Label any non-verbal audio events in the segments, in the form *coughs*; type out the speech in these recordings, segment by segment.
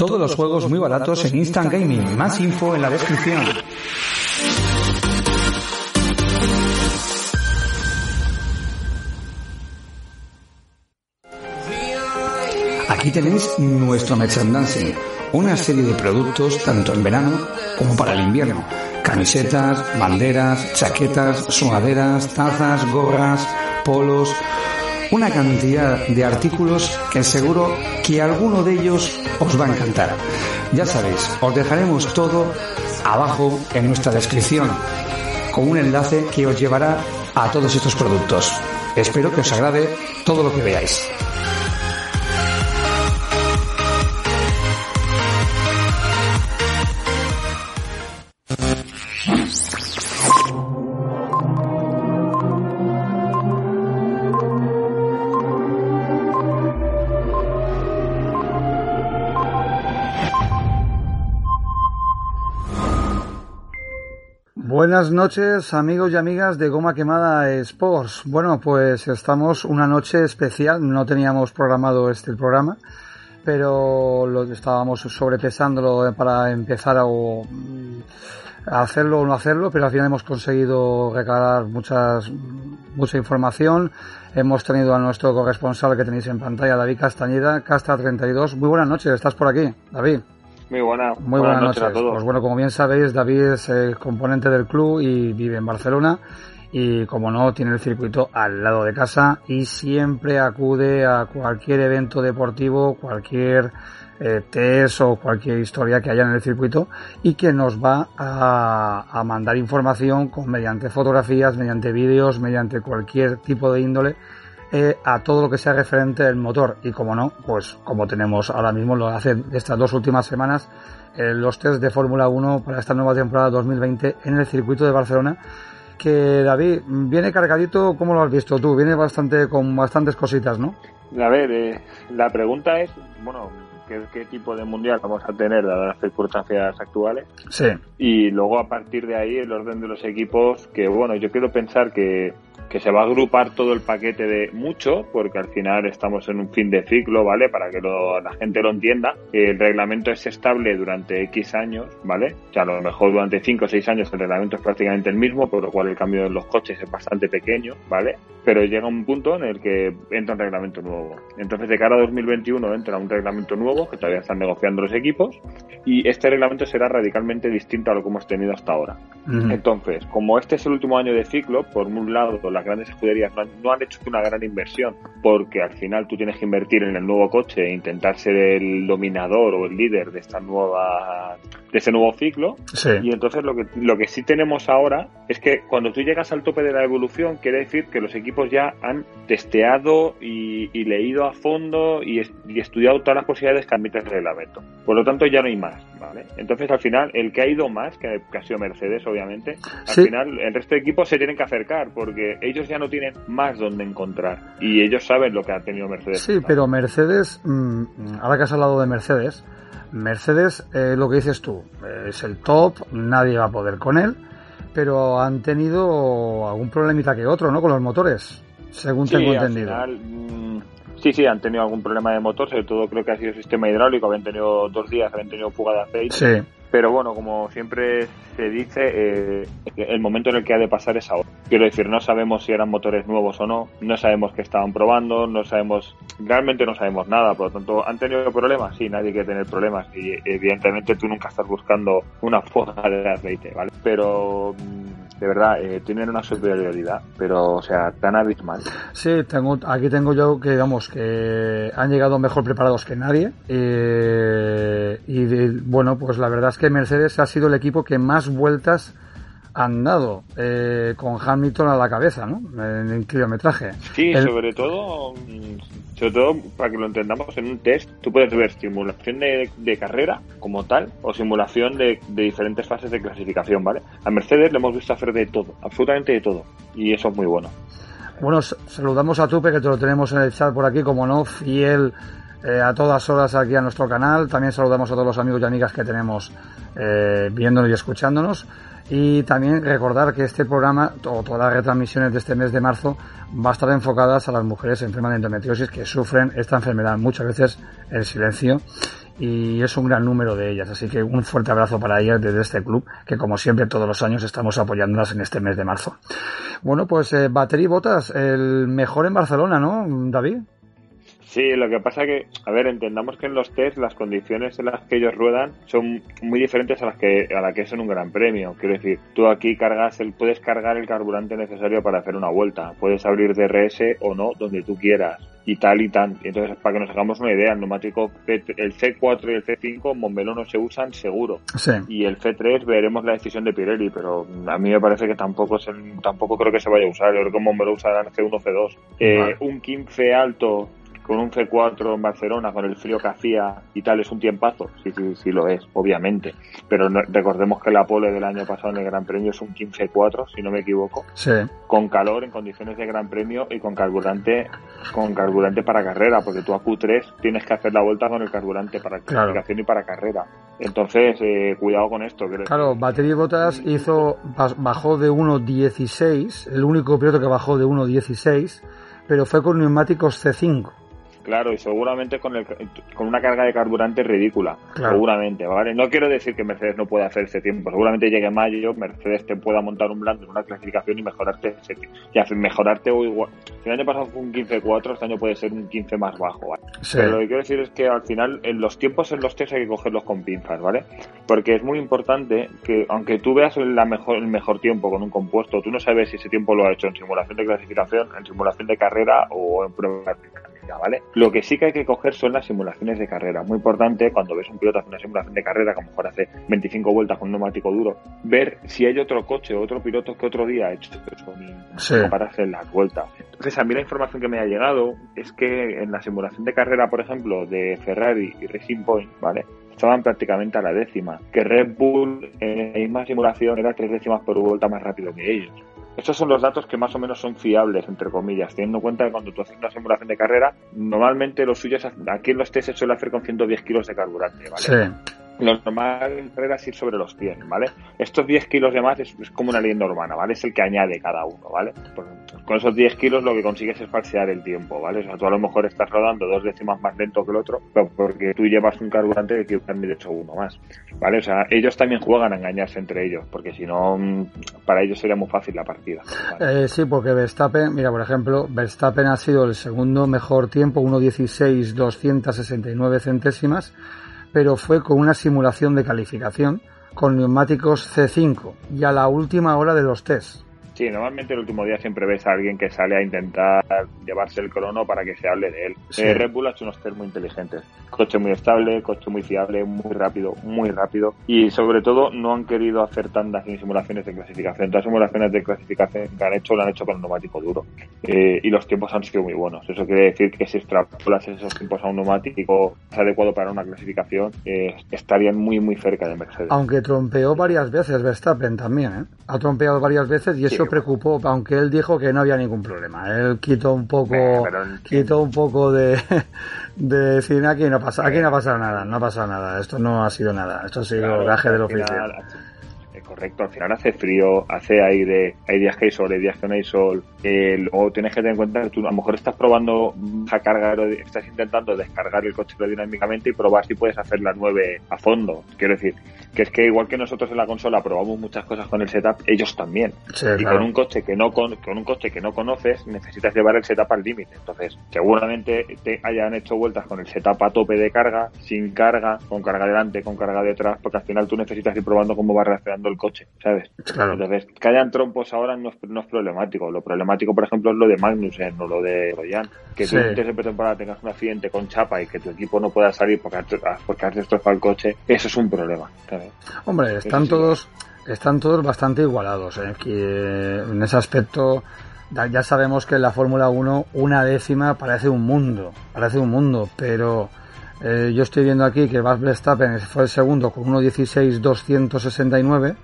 Todos los juegos muy baratos en Instant Gaming. Más info en la descripción. Aquí tenéis nuestro merchandising, una serie de productos tanto en verano como para el invierno. Camisetas, banderas, chaquetas, sudaderas, tazas, gorras, polos, una cantidad de artículos que seguro que alguno de ellos os va a encantar. Ya sabéis, os dejaremos todo abajo en nuestra descripción con un enlace que os llevará a todos estos productos. Espero que os agrade todo lo que veáis. Buenas noches amigos y amigas de Goma Quemada Sports. Bueno, pues estamos una noche especial, no teníamos programado este programa, pero lo estábamos sobrepesándolo para empezar a, a hacerlo o no hacerlo, pero al final hemos conseguido recalar muchas, mucha información. Hemos tenido a nuestro corresponsal que tenéis en pantalla, David Castañeda, Casta32. Muy buenas noches, ¿estás por aquí, David? Muy buena, Muy buenas, noches. a todos. Pues bueno, como bien sabéis, David es eh, componente del club y vive en Barcelona y como no, tiene el circuito al lado de casa y siempre acude a cualquier evento deportivo, cualquier eh, test o cualquier historia que haya en el circuito y que nos va a, a mandar información con, mediante fotografías, mediante vídeos, mediante cualquier tipo de índole eh, a todo lo que sea referente al motor. Y como no, pues como tenemos ahora mismo, lo hacen estas dos últimas semanas, eh, los test de Fórmula 1 para esta nueva temporada 2020 en el circuito de Barcelona. Que David, viene cargadito, ¿cómo lo has visto tú? Viene bastante con bastantes cositas, ¿no? A ver, eh, la pregunta es, bueno, ¿qué, ¿qué, tipo de mundial vamos a tener dadas las circunstancias actuales? Sí. Y luego a partir de ahí el orden de los equipos, que bueno, yo quiero pensar que que se va a agrupar todo el paquete de mucho, porque al final estamos en un fin de ciclo, ¿vale? Para que lo, la gente lo entienda. El reglamento es estable durante X años, ¿vale? O sea, a lo mejor durante 5 o 6 años el reglamento es prácticamente el mismo, por lo cual el cambio de los coches es bastante pequeño, ¿vale? Pero llega un punto en el que entra un reglamento nuevo. Entonces, de cara a 2021 entra un reglamento nuevo, que todavía están negociando los equipos, y este reglamento será radicalmente distinto a lo que hemos tenido hasta ahora. Uh -huh. Entonces, como este es el último año de ciclo, por un lado, la las grandes escuderías no han, no han, hecho una gran inversión porque al final tú tienes que invertir en el nuevo coche e intentar ser el dominador o el líder de esta nueva de ese nuevo ciclo sí. y entonces lo que lo que sí tenemos ahora es que cuando tú llegas al tope de la evolución quiere decir que los equipos ya han testeado y, y leído a fondo y, y, estudiado todas las posibilidades que admite el reglamento por lo tanto ya no hay más ¿vale? entonces al final el que ha ido más que, que ha sido Mercedes obviamente al sí. final el resto de equipos se tienen que acercar porque ellos ya no tienen más donde encontrar y ellos saben lo que ha tenido Mercedes. Sí, pero Mercedes, mmm, ahora que has hablado de Mercedes, Mercedes, eh, lo que dices tú, es el top, nadie va a poder con él, pero han tenido algún problemita que otro, ¿no? Con los motores, según sí, tengo entendido. Al final, mmm, sí, sí, han tenido algún problema de motor, sobre todo creo que ha sido sistema hidráulico, habían tenido dos días, habían tenido fuga de aceite. Sí. Pero bueno, como siempre se dice, eh, el momento en el que ha de pasar es ahora. Quiero decir, no sabemos si eran motores nuevos o no, no sabemos qué estaban probando, no sabemos, realmente no sabemos nada, por lo tanto, ¿han tenido problemas? Sí, nadie quiere tener problemas y evidentemente tú nunca estás buscando una fuga de aceite, ¿vale? Pero de verdad, eh, tienen una superioridad, pero o sea, tan abismal. Sí, tengo, aquí tengo yo que, digamos, que han llegado mejor preparados que nadie eh, y de, bueno, pues la verdad es que Mercedes ha sido el equipo que más vueltas han dado eh, con Hamilton a la cabeza, ¿no? En el kilometraje. Sí, el... sobre todo, sobre todo para que lo entendamos en un test, tú puedes ver simulación de, de carrera como tal o simulación de, de, diferentes fases de clasificación, ¿vale? A Mercedes le hemos visto hacer de todo, absolutamente de todo, y eso es muy bueno. Bueno, saludamos a Tupe que te lo tenemos en el chat por aquí, como no, fiel eh, a todas horas aquí a nuestro canal. También saludamos a todos los amigos y amigas que tenemos eh, viéndonos y escuchándonos. Y también recordar que este programa, o todas las retransmisiones de este mes de marzo, va a estar enfocadas a las mujeres enfermas de endometriosis que sufren esta enfermedad muchas veces en silencio y es un gran número de ellas. Así que un fuerte abrazo para ellas desde este club, que como siempre todos los años estamos apoyándolas en este mes de marzo. Bueno, pues eh, Batería Botas, el mejor en Barcelona, ¿no, David? Sí, lo que pasa que, a ver, entendamos que en los test las condiciones en las que ellos ruedan son muy diferentes a las que a la que es en un Gran Premio. Quiero decir, tú aquí cargas el, puedes cargar el carburante necesario para hacer una vuelta, puedes abrir DRS o no donde tú quieras y tal y tan. Entonces, para que nos hagamos una idea, el neumático el C4 y el C5 Montmeló no se usan seguro. Sí. Y el C3 veremos la decisión de Pirelli, pero a mí me parece que tampoco es tampoco creo que se vaya a usar. Yo creo que Montmeló usará el C1 C2. Eh, un 15 alto con un C4 en Barcelona, con el frío que hacía y tal, es un tiempazo. Sí, sí, sí lo es, obviamente. Pero recordemos que la pole del año pasado en el Gran Premio es un 15-4, si no me equivoco. Sí. Con calor, en condiciones de Gran Premio y con carburante con carburante para carrera, porque tú a Q3 tienes que hacer la vuelta con el carburante para clasificación y para carrera. Entonces, eh, cuidado con esto. Claro, Batería Botas hizo, bajó de 1.16, el único piloto que bajó de 1.16, pero fue con neumáticos C5. Claro, y seguramente con, el, con una carga de carburante ridícula. Seguramente, ¿vale? No quiero decir que Mercedes no pueda hacer ese tiempo. Seguramente llegue mayo, Mercedes te pueda montar un blando en una clasificación y mejorarte ese Y mejorarte o igual. Si el año pasado fue un 15-4, este año puede ser un 15 más bajo, ¿vale? Pero lo que quiero decir es que al final, en los tiempos en los test hay que cogerlos con pinzas, ¿vale? Porque es muy importante que, aunque tú veas la mejor, el mejor tiempo con un compuesto, tú no sabes si ese tiempo lo ha hecho en simulación de clasificación, en simulación de carrera o en prueba ¿vale? Lo que sí que hay que coger son las simulaciones de carrera. Muy importante cuando ves un piloto hacer una simulación de carrera, que a lo mejor hace 25 vueltas con un neumático duro, ver si hay otro coche o otro piloto que otro día ha hecho eso sí. para hacer las vueltas. Entonces, a mí la información que me ha llegado es que en la simulación de carrera, por ejemplo, de Ferrari y Racing Point, ¿vale? estaban prácticamente a la décima, que Red Bull en la misma simulación era tres décimas por vuelta más rápido que ellos. Estos son los datos que más o menos son fiables, entre comillas, teniendo en cuenta que cuando tú haces una simulación de carrera, normalmente los suyos, aquí en los test se suele hacer con 110 kilos de carburante, ¿vale? Sí. Lo normal es ir sobre los 100, ¿vale? Estos 10 kilos de más es, como una leyenda urbana, ¿vale? Es el que añade cada uno, ¿vale? Con esos 10 kilos lo que consigues es falsear el tiempo, ¿vale? O sea, tú a lo mejor estás rodando dos décimas más lento que el otro, pero porque tú llevas un carburante que de hecho uno más, ¿vale? O sea, ellos también juegan a engañarse entre ellos, porque si no, mm, para ellos sería muy fácil la partida. Eh, sí, porque Verstappen, mira, por ejemplo, Verstappen ha sido el segundo mejor tiempo, 1.16, 269 centésimas pero fue con una simulación de calificación con neumáticos C5 y a la última hora de los tests. Sí, normalmente el último día siempre ves a alguien que sale a intentar llevarse el crono para que se hable de él. Eh, Red Bull ha hecho unos test muy inteligentes. Coche muy estable, coche muy fiable, muy rápido, muy rápido. Y sobre todo no han querido hacer tantas simulaciones de clasificación. Todas las simulaciones de clasificación que han hecho lo han hecho con un neumático duro. Eh, y los tiempos han sido muy buenos. Eso quiere decir que si extrapolas esos tiempos a un neumático adecuado para una clasificación, eh, estarían muy, muy cerca de Mercedes. Aunque trompeó varias veces Verstappen también, ¿eh? Ha trompeado varias veces y eso preocupó, aunque él dijo que no había ningún problema. Él quitó un poco, quitó un poco de, *laughs* de decir aquí no pasa, aquí no ha pasado nada, no ha pasado nada, esto no ha sido nada, esto ha sido gaje del oficial correcto, al final hace frío, hace aire, hay días que hay sol, hay días que no hay sol, eh, o tienes que tener en cuenta que tú a lo mejor estás probando a cargar, estás intentando descargar el coche aerodinámicamente y probar si puedes hacer la 9 a fondo. Quiero decir, que es que igual que nosotros en la consola probamos muchas cosas con el setup, ellos también. y con un coche que no con, un coche que no conoces, necesitas llevar el setup al límite. Entonces, seguramente te hayan hecho vueltas con el setup a tope de carga, sin carga, con carga delante, con carga detrás, porque al final tú necesitas ir probando cómo va reaccionando el coche, ¿sabes? Claro. Entonces, que hayan trompos ahora no es, no es problemático. Lo problemático, por ejemplo, es lo de Magnussen o lo de Royan. Que tú antes de temporada tengas un accidente con chapa y que tu equipo no pueda salir porque, porque has destrozado el coche, eso es un problema, ¿sabes? Hombre, están todos, están todos bastante igualados. ¿eh? Que en ese aspecto ya sabemos que en la Fórmula 1 una décima parece un mundo, parece un mundo, pero eh, yo estoy viendo aquí que Max Verstappen fue el segundo con 1.16.269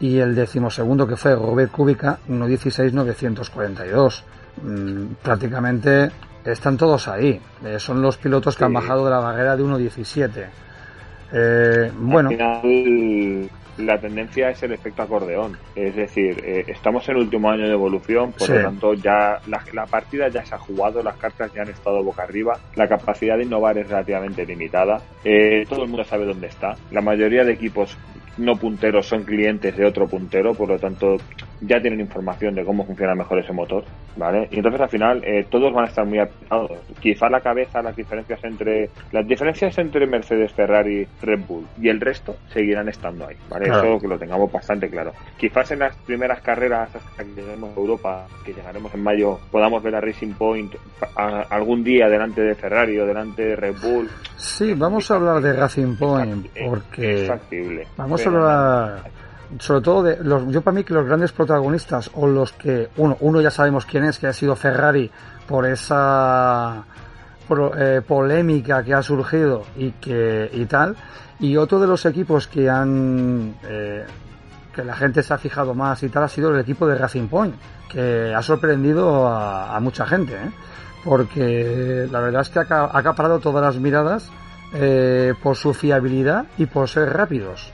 y el decimosegundo que fue Robert Kubica 1.16.942. Mm, prácticamente están todos ahí. Eh, son los pilotos que han bajado de la barrera de 1.17. Eh, bueno. La tendencia es el efecto acordeón. Es decir, eh, estamos en el último año de evolución, por lo tanto ya la, partida ya se ha jugado, las cartas ya han estado boca arriba, la capacidad de innovar es relativamente limitada, eh, todo el mundo sabe dónde está. La mayoría de equipos no punteros son clientes de otro puntero, por lo tanto ya tienen información de cómo funciona mejor ese motor, ¿vale? Y entonces al final eh, todos van a estar muy apretados. Quizá la cabeza, las diferencias entre las diferencias entre Mercedes, Ferrari, Red Bull y el resto seguirán estando ahí, ¿vale? Eso que lo tengamos bastante claro. Quizás en las primeras carreras hasta que lleguemos a Europa, que llegaremos en mayo, podamos ver a Racing Point algún día delante de Ferrari o delante de Red Bull. Sí, vamos a hablar de Racing Point porque vamos a hablar sobre todo de los, yo para mí que los grandes protagonistas o los que uno uno ya sabemos quién es que ha sido Ferrari por esa eh, polémica que ha surgido y que y tal y otro de los equipos que han eh, que la gente se ha fijado más y tal ha sido el equipo de Racing Point que ha sorprendido a, mucha gente ¿eh? porque la verdad es que ha, acaparado todas las miradas por su fiabilidad y por ser rápidos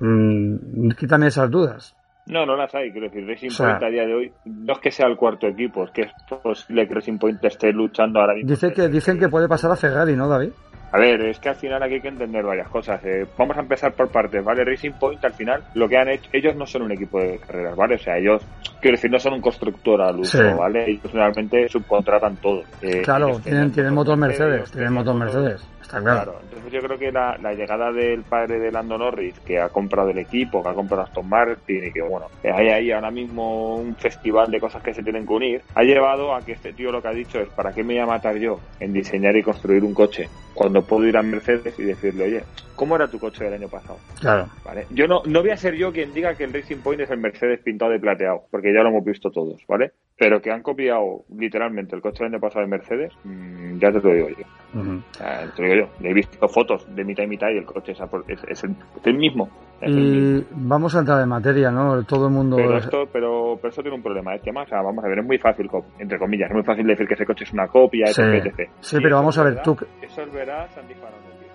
Mm, quítame esas dudas. No, no las hay. Quiero decir, Racing Point a día de hoy no es que sea el cuarto equipo, es que es posible que Racing Point esté luchando ahora mismo. Dice que, dicen que puede pasar a Ferrari, ¿no, David? A ver, es que al final aquí hay que entender varias cosas. Eh, vamos a empezar por partes, ¿vale? Racing Point al final lo que han hecho, ellos no son un equipo de carreras, ¿vale? O sea, ellos, quiero decir, no son un constructor al uso, ¿vale? Ellos realmente subcontratan todo. Eh, claro, tienen, tienen motor Mercedes, tienen motor Mercedes. Claro. entonces yo creo que la, llegada del padre de Lando Norris, que ha comprado el equipo, que ha comprado Aston Martin y que, bueno, hay ahí ahora mismo un festival de cosas que se tienen que unir, ha llevado a que este tío lo que ha dicho es, ¿para qué me voy a matar yo en diseñar y construir un coche cuando puedo ir a Mercedes y decirle, oye, ¿cómo era tu coche del año pasado? Claro. ¿Vale? Yo no, no voy a ser yo quien diga que el Racing Point es el Mercedes pintado de plateado, porque ya lo hemos visto todos, ¿vale? Pero que han copiado literalmente el coche del año pasado de Mercedes, mm, ya te lo digo yo. Te digo yo. He visto fotos de mitad y mitad y el coche es, el, mismo. y vamos a entrar en materia, ¿no? Todo el mundo. Pero, esto, pero, pero eso tiene un problema. Este más, o sea, vamos a ver, es muy fácil, entre comillas, es muy fácil decir que ese coche es una copia, sí, etc. Sí, pero vamos a ver, tú. Eso es verás,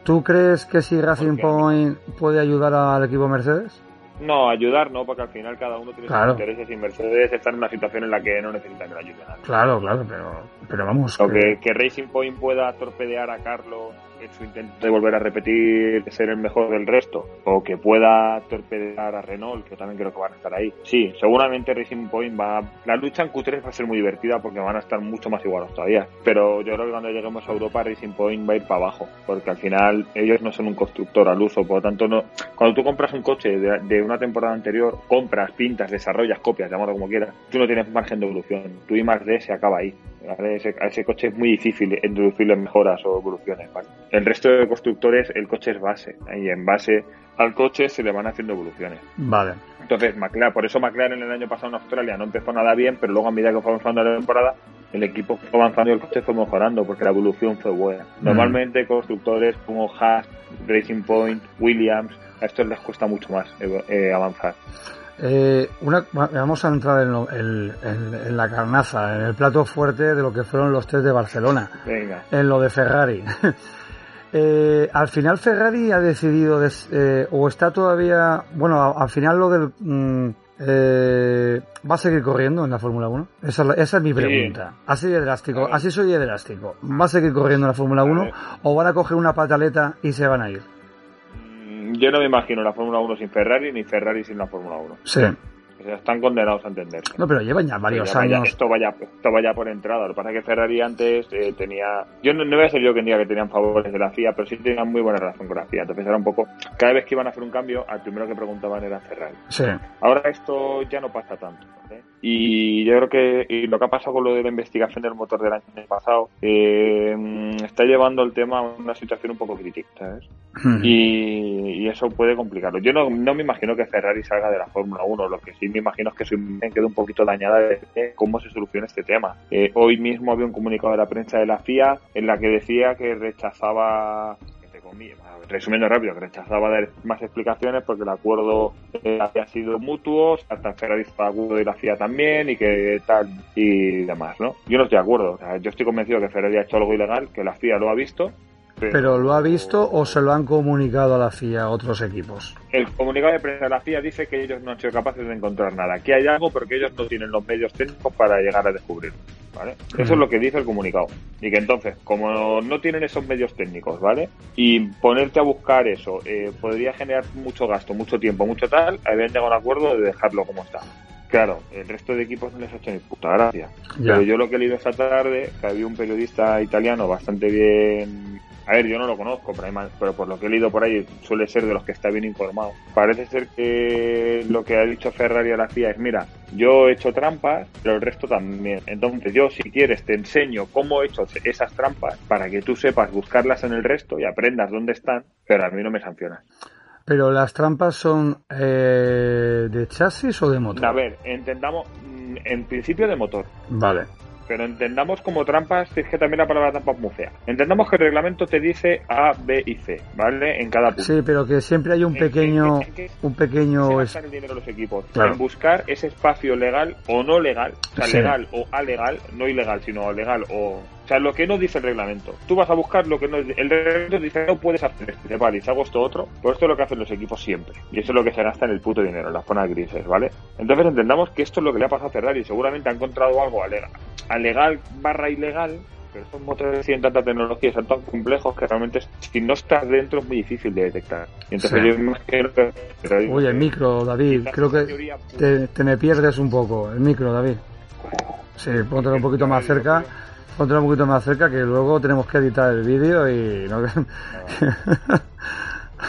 ¿Tú crees que si Racing Point puede ayudar al equipo Mercedes? No, ayudar no, porque al final cada uno tiene sus intereses y Mercedes está en una situación en la que no necesita que le ayude a nadie. Claro, claro, pero, pero vamos. O que, que Racing Point pueda torpedear a Carlos su intento de volver a repetir ser el mejor del resto, o que pueda torpedear a Renault, que también creo que van a estar ahí. Sí, seguramente Racing Point va. La lucha en Q3 va a ser muy divertida porque van a estar mucho más igualados todavía. Pero yo creo que cuando lleguemos a Europa, Racing Point va a ir para abajo, porque al final ellos no son un constructor al uso, por lo tanto, no. Cuando tú compras un coche de, una temporada anterior, compras, pintas, desarrollas, copias, llámalo como quieras, tú no tienes margen de evolución. Tu I más D se acaba ahí. Ese, a ese coche es muy difícil introducirle mejoras o evoluciones. ¿vale? El resto de constructores, el coche es base. Y en base al coche se le van haciendo evoluciones. Vale. Entonces, McLaren, por eso McLaren el año pasado en Australia no empezó nada bien, pero luego a medida que fue avanzando la temporada, el equipo fue avanzando y el coche fue mejorando porque la evolución fue buena. Mm. Normalmente constructores como Haas, Racing Point, Williams, a estos les cuesta mucho más eh, eh, avanzar. Eh, una, vamos a entrar en, la carnaza, en el plato fuerte de lo que fueron los test de Barcelona, en lo de Ferrari. *laughs* eh, al final Ferrari ha decidido, eh, o está todavía, bueno, al final lo del... Mm, eh, ¿Va a seguir corriendo en la Fórmula 1? Esa, es mi pregunta. Así de drástico, así soy de drástico. ¿Va a seguir corriendo en la Fórmula 1 o van a coger una pataleta y se van a ir? yo no me imagino la Fórmula 1 sin Ferrari ni Ferrari sin la Fórmula 1. Sí. Sea, están condenados a entender. No, pero llevan ya varios años. esto, vaya, esto vaya por entrada. Lo que pasa es que Ferrari antes eh, tenía. Yo no, no, voy a ser yo quien diga que tenían favores de la FIA, pero sí tenían muy buena relación con la FIA. Entonces era un poco. Cada vez que iban a hacer un cambio, al primero que preguntaban era Ferrari. Sí. Ahora esto ya no pasa tanto. Y yo creo que y lo que ha pasado con lo de la investigación del motor del año pasado eh, está llevando el tema a una situación un poco crítica, ¿sabes? y, eso puede complicarlo. Yo no, no, me imagino que Ferrari salga de la Fórmula 1, lo que sí me imagino es que su imagen quede un poquito dañada de cómo se soluciona este tema. Eh, hoy mismo había un comunicado de la prensa de la FIA en la que decía que rechazaba comillas, resumiendo rápido, que rechazaba dar más explicaciones porque el acuerdo había sido mutuo, hasta Ferrari estaba de acuerdo y la FIA también, y que tal y demás, ¿no? Yo no estoy de acuerdo, yo estoy convencido que Ferrari ha hecho algo ilegal, que la FIA lo ha visto, pero, lo ha visto o se lo han comunicado a la FIA a otros equipos? El comunicado de prensa de la FIA dice que ellos no han sido capaces de encontrar nada, que hay algo, pero que ellos no tienen los medios técnicos para llegar a descubrirlo. ¿Vale? Eso es lo que dice el comunicado. Y que entonces, como no tienen esos medios técnicos, ¿vale? Y ponerte a buscar eso eh, podría generar mucho gasto, mucho tiempo, mucho tal, habían llegado a un acuerdo de dejarlo como está. Claro, el resto de equipos no les ha hecho ni puta gracia. Pero yo lo que he leído esta tarde, que había un periodista italiano bastante bien a ver, yo no lo conozco, pero por lo que he leído por ahí suele ser de los que está bien informado. Parece ser que lo que ha dicho Ferrari a la FIA es, mira, yo he hecho trampas, pero el resto también. Entonces yo, si quieres, te enseño cómo he hecho esas trampas para que tú sepas buscarlas en el resto y aprendas dónde están, pero a mí no me sancionas. Pero las trampas son eh, de chasis o de motor? A ver, entendamos, mm, en principio de motor. Vale pero entendamos como trampas, es que también la palabra trampa es muy fea. Entendamos que el reglamento te dice A, B y C, ¿vale? En cada punto. Sí, pero que siempre hay un pequeño... un pequeño... Es... el dinero de los equipos. En buscar ese espacio legal o no legal, o sea, legal o alegal, no ilegal, sino legal o o sea, lo que no dice el reglamento. Tú vas a buscar lo que no El reglamento dice no puedes hacer esto. Vale, y hago esto otro. Pues esto es lo que hacen los equipos siempre. Y eso es lo que se gasta en el puto dinero, en las zonas grises, ¿vale? Entonces entendamos que esto es lo que le ha pasado a Ferrari. Seguramente ha encontrado algo alegal, alegal barra ilegal pero estos motores tienen tanta tecnología, son tan complejos que realmente si no estás dentro es muy difícil de detectar. Y entonces yo imagino que... Oye, el micro, David, creo que te, te, me pierdes un poco. El micro, David. Sí, ponte un poquito más cerca Ponte un poquito más cerca que luego tenemos que editar el vídeo y no... *laughs*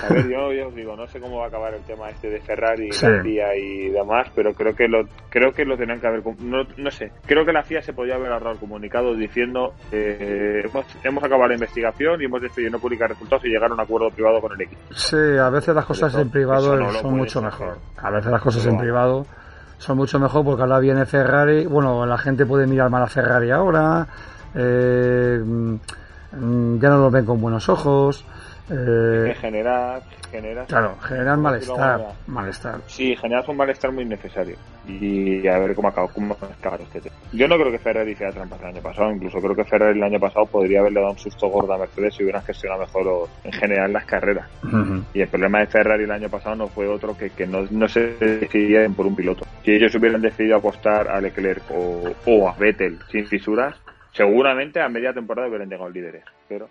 A ver, yo, os digo, no sé cómo va a acabar el tema este de Ferrari, la FIA y demás, pero creo que lo creo que lo tenían que haber, no, no sé, creo que la FIA se podía haber ahorrado el comunicado diciendo eh, hemos, hemos acabado la investigación y hemos decidido no publicar resultados y llegar a un acuerdo privado con el equipo. Sí, a veces las cosas en privado son mucho mejor. A veces las cosas en privado son mucho mejor porque ahora viene Ferrari, bueno, la gente puede mirar mal a Ferrari ahora, eh, mm, ya no lo ven con buenos ojos. Eh, generar, generar, claro, generar malestar, malestar. Sí, generar un malestar muy necesario. Y a ver cómo acaba, cómo acaba este tema. Yo no creo que Ferrari hiciera trampas el año pasado, incluso creo que Ferrari el año pasado podría haberle dado un susto gordo a Mercedes si hubieran gestionado mejor en general las carreras. Y el problema de Ferrari el año pasado no fue otro que, que no, no se decidían por un piloto. Si ellos hubieran decidido apostar a Leclerc o, o a Vettel sin fisuras, seguramente a media temporada hubieran llegado líderes, pero...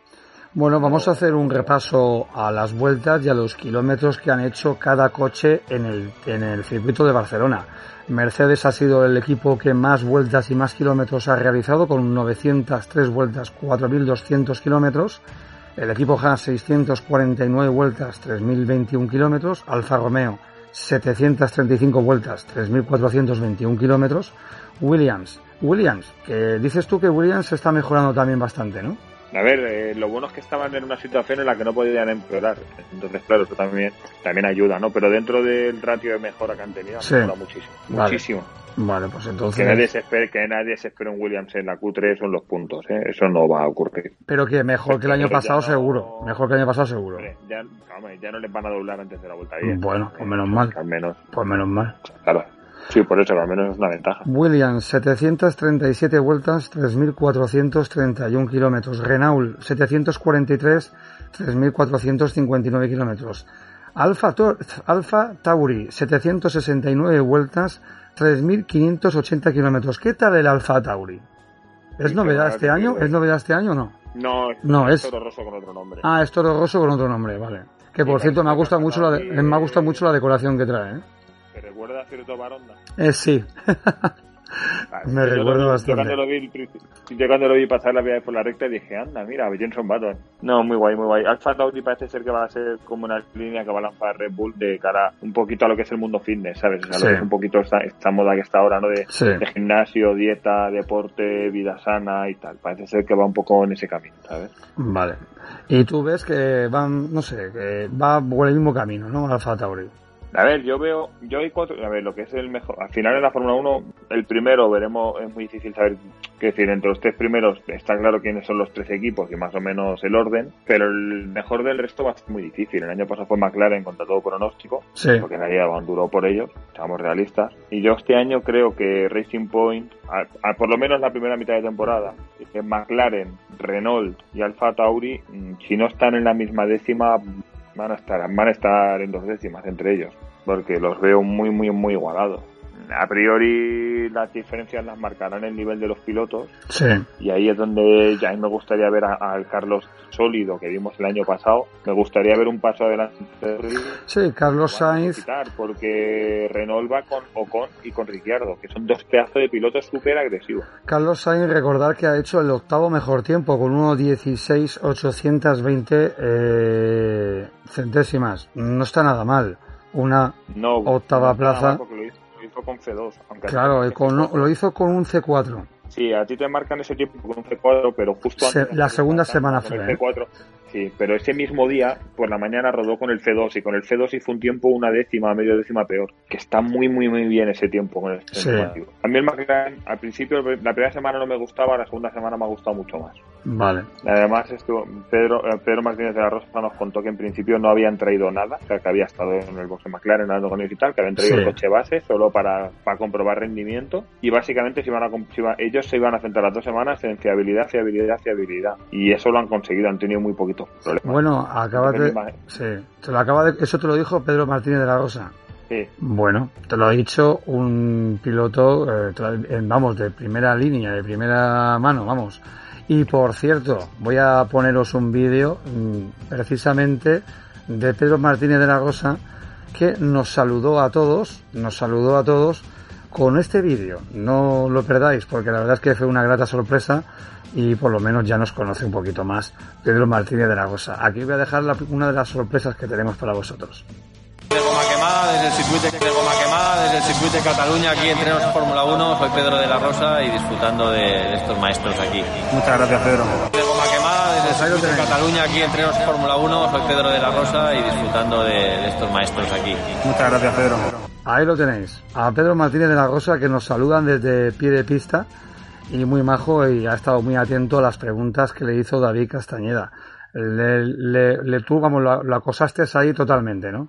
Bueno, vamos a hacer un repaso a las vueltas y a los kilómetros que han hecho cada coche en el, en el circuito de Barcelona. Mercedes ha sido el equipo que más vueltas y más kilómetros ha realizado, con 903 vueltas, 4.200 kilómetros. El equipo Haas 649 vueltas, 3.021 kilómetros. Alfa Romeo 735 vueltas, 3.421 kilómetros. Williams Williams, que dices tú que Williams está mejorando también bastante, ¿no? A ver, eh, lo bueno es que estaban en una situación en la que no podían empeorar. Entonces, claro, eso también, también ayuda, ¿no? Pero dentro del ratio de mejora que han tenido, sí. muchísimo. Muchísimo. Vale, pues entonces. Que nadie, se espere, que nadie se espere un Williams en la Q3 son los puntos, ¿eh? Eso no va a ocurrir. Pero que mejor que el año pasado, seguro. Mejor que el año pasado, seguro. ya, ya, no les van a doblar antes de la vuelta 10. Bueno, pues menos mal. Al menos. Pues menos mal. Claro. Sí, por eso al menos es una ventaja. Williams, 737 vueltas, 3.431 kilómetros. Renault, 743, 3.459 kilómetros. Alfa, Alfa Tauri, 769 vueltas, 3.580 kilómetros. ¿Qué tal el Alfa Tauri? ¿Es novedad este año? ¿Es novedad este año o no? No, no es, Toro Rosso con otro nombre. Ah, es Toro Rosso con otro nombre, vale. Que por cierto me gusta mucho la me gusta mucho la decoración que trae, ¿eh? ¿Te recuerda a cierto Baronda? Eh, sí. me recuerdo bastante. Yo cuando, lo vi, yo cuando lo vi pasar la vida por la recta dije, anda, mira, Jenson Button. No, muy guay, muy guay. Alfa Tauri parece ser que va a ser como una línea que va a lanzar Red Bull de cara un poquito a lo que es el mundo fitness, ¿sabes? O sea, lo que es un poquito esta, esta, moda que está ahora, ¿no? De, de, gimnasio, dieta, deporte, vida sana y tal. Parece ser que va un poco en ese camino, ¿sabes? Vale. Y tú ves que van, no sé, que va por el mismo camino, ¿no? Alfa Tauri. A ver, yo veo, yo hay cuatro, a ver, lo que es el mejor, al final en la Fórmula 1 el primero veremos, es muy difícil saber qué decir, entre los tres primeros está claro quiénes son los tres equipos y más o menos el orden, pero el mejor del resto va a ser muy difícil. El año pasado fue McLaren contra todo pronóstico, porque nadie duró por ellos, seamos realistas. Y yo este año creo que Racing Point, por lo menos la primera mitad de temporada, McLaren, Renault y Alfa Tauri, mm, si no están en la misma décima, van a estar, van a estar en dos décimas entre ellos, porque los veo muy, muy, muy igualados a priori las diferencias las marcarán el nivel de los pilotos. Sí. Y ahí es donde ya me gustaría ver al Carlos sólido que vimos el año pasado. Me gustaría ver un paso adelante. Sí, Carlos Sainz. Porque Renault va con Ocon y con Ricciardo, que son dos pedazos de pilotos súper agresivos. Carlos Sainz, recordar que ha hecho el octavo mejor tiempo con 1.16.820 eh, centésimas. No está nada mal. Una octava plaza con C2. claro, lo hizo con un C4. Sí, a ti te marcan ese tiempo con un C4, pero justo antes la segunda semana fue. C4, Sí, pero ese mismo día, por la mañana rodó con el C2 y con el C2 hizo un tiempo una décima, medio décima peor, que está muy, muy, muy bien ese tiempo con el sí. A mí el McLaren, al principio, la primera semana no me gustaba, la segunda semana me ha gustado mucho más. Vale. Además, esto, Pedro, eh, Pedro Martínez de la Rosa nos contó que en principio no habían traído nada, o sea, que había estado en el boxe McLaren dando con ellos y tal, que habían traído el coche base solo para, para comprobar rendimiento y básicamente se iban a, ellos se iban a centrar las dos semanas en fiabilidad, fiabilidad, fiabilidad y eso lo han conseguido, han tenido muy Bueno, acaba de, sí, te lo acaba de, eso te lo dijo Pedro Martínez de la Rosa. Sí. Bueno, te lo ha dicho un piloto, eh, vamos, de primera línea, de primera mano, vamos. Y por cierto, voy a poneros un vídeo mm, precisamente de Pedro Martínez de la Rosa que nos saludó a todos, nos saludó a todos con este vídeo. No lo perdáis porque la verdad es que fue una grata sorpresa y por lo menos ya nos conoce un poquito más Pedro Martínez de la Rosa. Aquí voy a dejar una de las sorpresas que tenemos para vosotros. De goma quemada, desde el circuito de goma quemada, desde el circuito de Cataluña, aquí entrenos Fórmula 1, soy Pedro de la Rosa y disfrutando de, estos maestros aquí. Muchas gracias, Pedro. De goma quemada, desde el circuito de Cataluña, aquí entrenos Fórmula 1, soy Pedro de la Rosa y disfrutando de, de estos maestros aquí. Muchas gracias, Pedro. Ahí lo tenéis, a Pedro Martínez de la Rosa que nos saludan desde pie de pista y muy majo y ha estado muy atento a las preguntas que le hizo David Castañeda. Le, le, tú, vamos, lo, acosaste ahí totalmente, ¿no?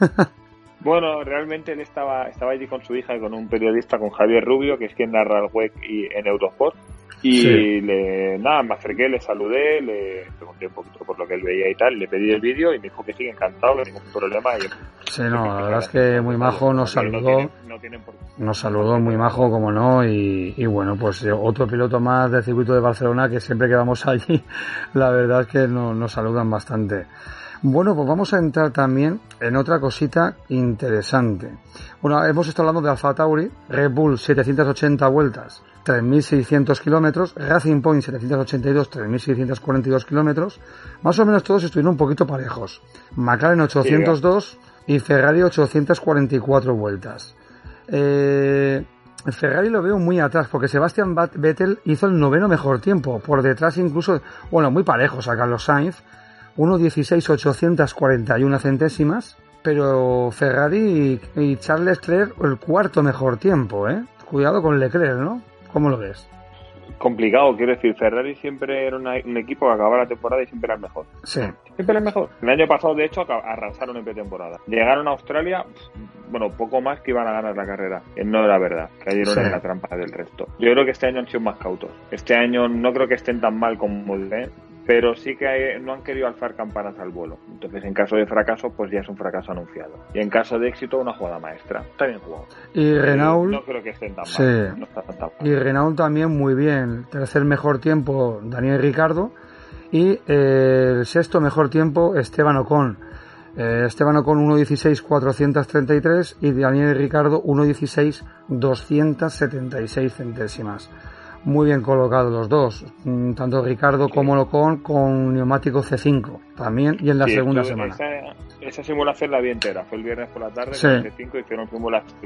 *laughs* bueno, realmente él estaba, estaba allí con su hija y con un periodista, con Javier Rubio, que es quien narra el web y en Eurosport. Y le, nada, me acerqué, le saludé, le pregunté un poquito por lo que él veía y tal, le pedí el vídeo y me dijo que sí, encantado, que ningún problema. Y, sí, no, la verdad es que muy majo nos saludó, nos saludó muy majo, como no, y, y bueno, pues eh, otro piloto más del circuito de Barcelona que siempre que vamos allí, *laughs* la verdad es que nos, nos saludan bastante. Bueno, pues vamos a entrar también en otra cosita interesante. Bueno, hemos estado hablando de Alfa Tauri, Red Bull 780 vueltas, 3.600 kilómetros, Racing Point 782, 3.642 kilómetros. Más o menos todos estuvieron un poquito parejos. McLaren 802 y Ferrari 844 vueltas. Eh, Ferrari lo veo muy atrás porque Sebastian Vettel hizo el noveno mejor tiempo. Por detrás incluso, bueno, muy parejos a Carlos Sainz. 1.16.841 centésimas. Pero Ferrari y Charles Leclerc el cuarto mejor tiempo, ¿eh? Cuidado con Leclerc, ¿no? ¿Cómo lo ves? Complicado, quiero decir, Ferrari siempre era un equipo que acababa la temporada y siempre era el mejor. Sí. Siempre era el mejor. El año pasado, de hecho, arrasaron en pretemporada. Llegaron a Australia, bueno, poco más que iban a ganar la carrera. No era verdad, cayeron en la trampa del resto. Yo creo que este año han sido más cautos. Este año no creo que estén tan mal como ¿eh? Pero sí que no han querido alzar campanas al vuelo. Entonces, en caso de fracaso, pues ya es un fracaso anunciado. Y en caso de éxito, una jugada maestra. Está bien jugado. Y Renault. No creo que estén tan mal. Y Renault también muy bien. Tercer mejor tiempo, Daniel Ricardo. Y eh, el sexto mejor tiempo, Esteban Ocon. Eh, Esteban Ocon 1.16.433 y Daniel Ricardo 1.16.276 centésimas muy bien colocados los dos, mm, tanto Ricardo como Locón con neumático C5 también y en la segunda semana. Esa simulación la vi entera. Fue el viernes por la tarde, sí. el 5 hicieron simulación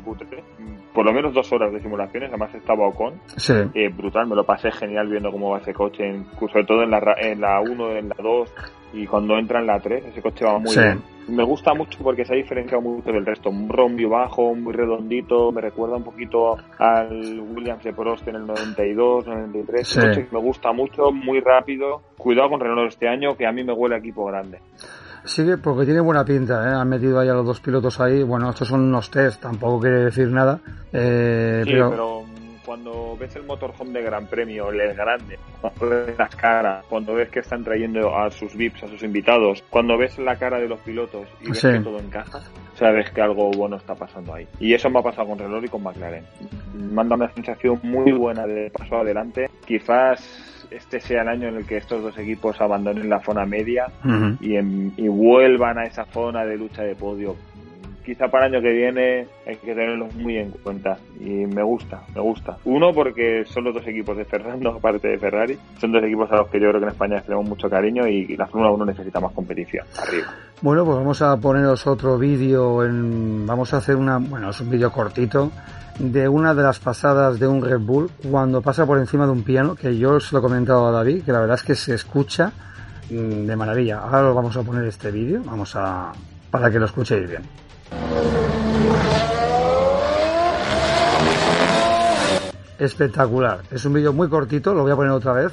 Por lo menos dos horas de simulaciones. Además estaba Ocon. Sí. Eh, brutal, me lo pasé genial viendo cómo va ese coche, sobre todo en la, en la 1, en la 2 y cuando entra en la 3. Ese coche va muy bien. Me gusta mucho porque se ha diferenciado mucho del resto. Un rombio bajo, muy redondito. Me recuerda un poquito al Williams de Prost en el 92, 93. Sí. Coche que me gusta mucho, muy rápido. Cuidado con Renault este año, que a mí me huele equipo grande. Sí, porque tiene buena pinta, ¿eh? Han metido ahí a los dos pilotos ahí. Bueno, estos son unos test, tampoco quiere decir nada. Eh, sí, pero... pero cuando ves el motorhome de Gran Premio, el grande, cuando ves las caras, cuando ves que están trayendo a sus VIPs, a sus invitados, cuando ves la cara de los pilotos y ves Sí. que todo encaja, sabes que algo bueno está pasando ahí. Y eso me ha pasado con Renault y con McLaren. Manda una sensación muy buena de paso adelante. Quizás este sea el año en el que estos dos equipos abandonen la zona media y, en- y vuelvan a esa zona de lucha de podio. Quizá para el año que viene hay que tenerlos muy en cuenta y me gusta, me gusta. Uno porque son los dos equipos de Fernando, *laughs* aparte de Ferrari. Son dos equipos a los que yo creo que en España les tenemos mucho cariño y la Fórmula 1 necesita más competición. Arriba. Bueno, pues vamos a poneros otro vídeo. En... Vamos a hacer una. Bueno, es un vídeo cortito de una de las pasadas de un Red Bull cuando pasa por encima de un piano, que yo os lo he comentado a David, que la verdad es que se escucha mm, de maravilla. Ahora os vamos a poner este vídeo, vamos a. para que lo escuchéis bien. Espectacular. Es un vídeo muy cortito, lo voy a poner otra vez.